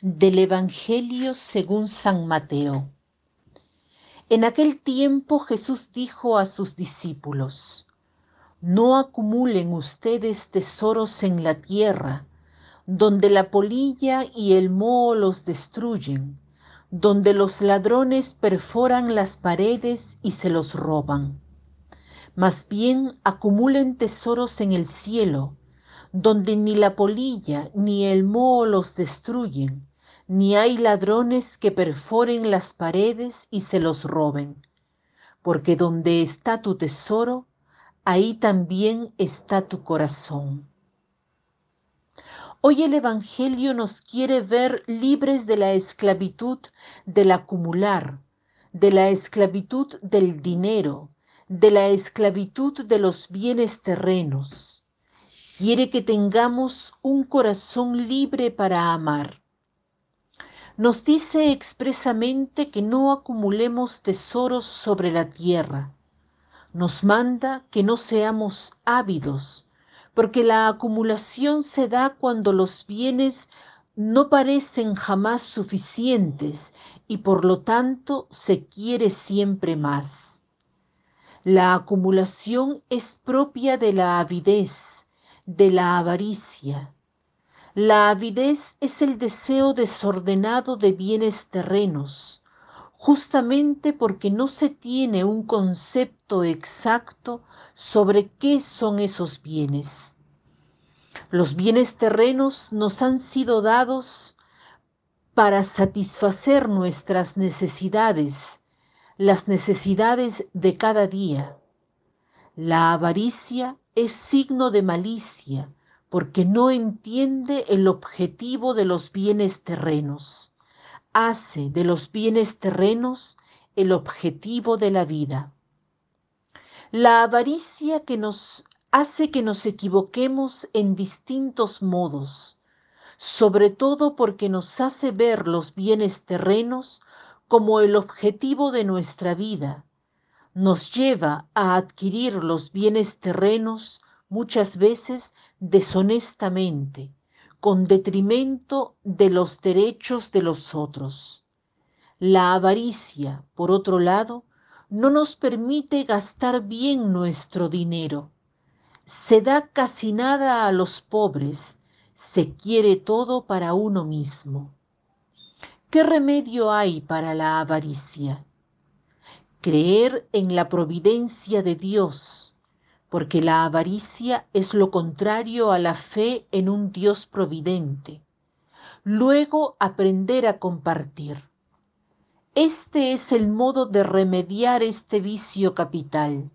Del Evangelio según San Mateo. En aquel tiempo Jesús dijo a sus discípulos, No acumulen ustedes tesoros en la tierra, donde la polilla y el moho los destruyen, donde los ladrones perforan las paredes y se los roban. Más bien acumulen tesoros en el cielo, donde ni la polilla ni el moho los destruyen, ni hay ladrones que perforen las paredes y se los roben. Porque donde está tu tesoro, ahí también está tu corazón. Hoy el Evangelio nos quiere ver libres de la esclavitud del acumular, de la esclavitud del dinero, de la esclavitud de los bienes terrenos quiere que tengamos un corazón libre para amar. Nos dice expresamente que no acumulemos tesoros sobre la tierra. Nos manda que no seamos ávidos, porque la acumulación se da cuando los bienes no parecen jamás suficientes y por lo tanto se quiere siempre más. La acumulación es propia de la avidez, de la avaricia. La avidez es el deseo desordenado de bienes terrenos, justamente porque no se tiene un concepto exacto sobre qué son esos bienes. Los bienes terrenos nos han sido dados para satisfacer nuestras necesidades, las necesidades de cada día. La avaricia es signo de malicia porque no entiende el objetivo de los bienes terrenos. Hace de los bienes terrenos el objetivo de la vida. La avaricia que nos hace que nos equivoquemos en distintos modos, sobre todo porque nos hace ver los bienes terrenos como el objetivo de nuestra vida nos lleva a adquirir los bienes terrenos muchas veces deshonestamente, con detrimento de los derechos de los otros. La avaricia, por otro lado, no nos permite gastar bien nuestro dinero. Se da casi nada a los pobres, se quiere todo para uno mismo. ¿Qué remedio hay para la avaricia? creer en la providencia de Dios, porque la avaricia es lo contrario a la fe en un Dios providente. Luego aprender a compartir. Este es el modo de remediar este vicio capital.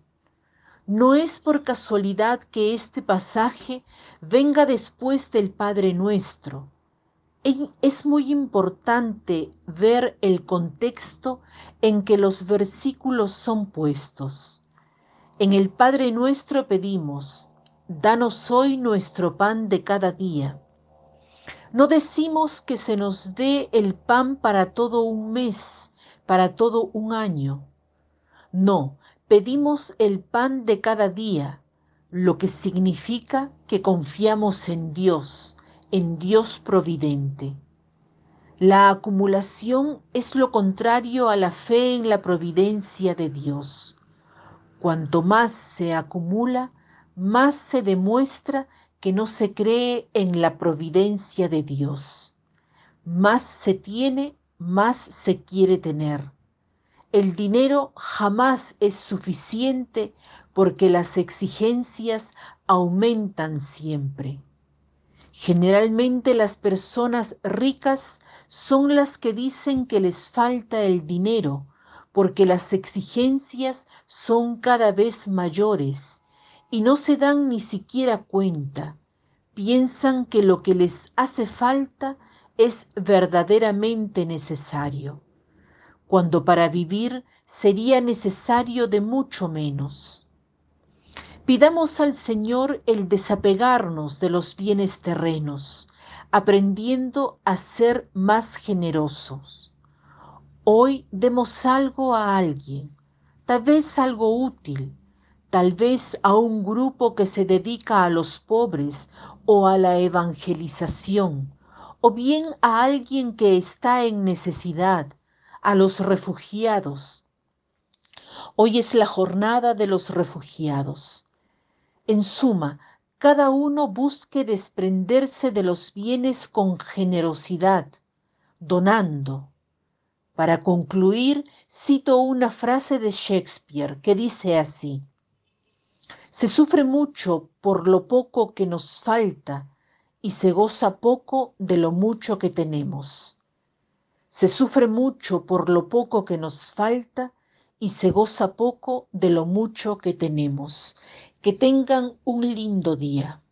No es por casualidad que este pasaje venga después del Padre Nuestro, es muy importante ver el contexto en que los versículos son puestos. En el Padre nuestro pedimos, danos hoy nuestro pan de cada día. No decimos que se nos dé el pan para todo un mes, para todo un año. No, pedimos el pan de cada día, lo que significa que confiamos en Dios, en Dios providente. La acumulación es lo contrario a la fe en la providencia de Dios. Cuanto más se acumula, más se demuestra que no se cree en la providencia de Dios. Más se tiene, más se quiere tener. El dinero jamás es suficiente porque las exigencias aumentan siempre. Generalmente las personas ricas son las que dicen que les falta el dinero porque las exigencias son cada vez mayores y no se dan ni siquiera cuenta. Piensan que lo que les hace falta es verdaderamente necesario, cuando para vivir sería necesario de mucho menos. Pidamos al Señor el desapegarnos de los bienes terrenos, aprendiendo a ser más generosos. Hoy demos algo a alguien, tal vez algo útil, tal vez a un grupo que se dedica a los pobres o a la evangelización, o bien a alguien que está en necesidad, a los refugiados. Hoy es la jornada de los refugiados. En suma, cada uno busque desprenderse de los bienes con generosidad, donando. Para concluir, cito una frase de Shakespeare que dice así, se sufre mucho por lo poco que nos falta y se goza poco de lo mucho que tenemos. Se sufre mucho por lo poco que nos falta y se goza poco de lo mucho que tenemos. Que tengan un lindo día.